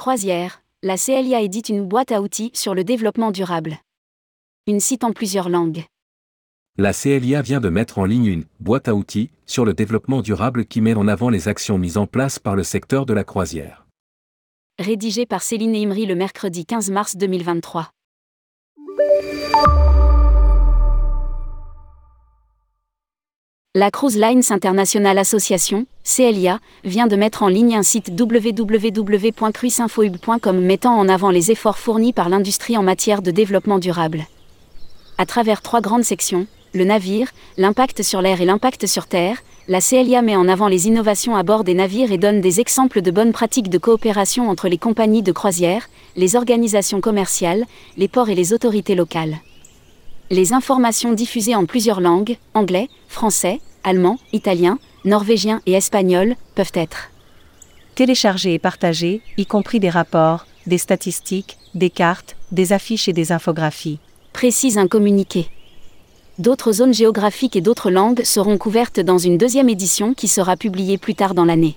Croisière, la CLIA édite une boîte à outils sur le développement durable. Une site en plusieurs langues. La CLIA vient de mettre en ligne une boîte à outils sur le développement durable qui met en avant les actions mises en place par le secteur de la croisière. Rédigé par Céline Imri le mercredi 15 mars 2023. La Cruise Lines International Association, CLIA, vient de mettre en ligne un site www.cruisinfohub.com mettant en avant les efforts fournis par l'industrie en matière de développement durable. À travers trois grandes sections, le navire, l'impact sur l'air et l'impact sur terre, la CLIA met en avant les innovations à bord des navires et donne des exemples de bonnes pratiques de coopération entre les compagnies de croisière, les organisations commerciales, les ports et les autorités locales. Les informations diffusées en plusieurs langues, anglais, français, allemand, italien, norvégien et espagnol, peuvent être téléchargées et partagées, y compris des rapports, des statistiques, des cartes, des affiches et des infographies. Précise un communiqué. D'autres zones géographiques et d'autres langues seront couvertes dans une deuxième édition qui sera publiée plus tard dans l'année.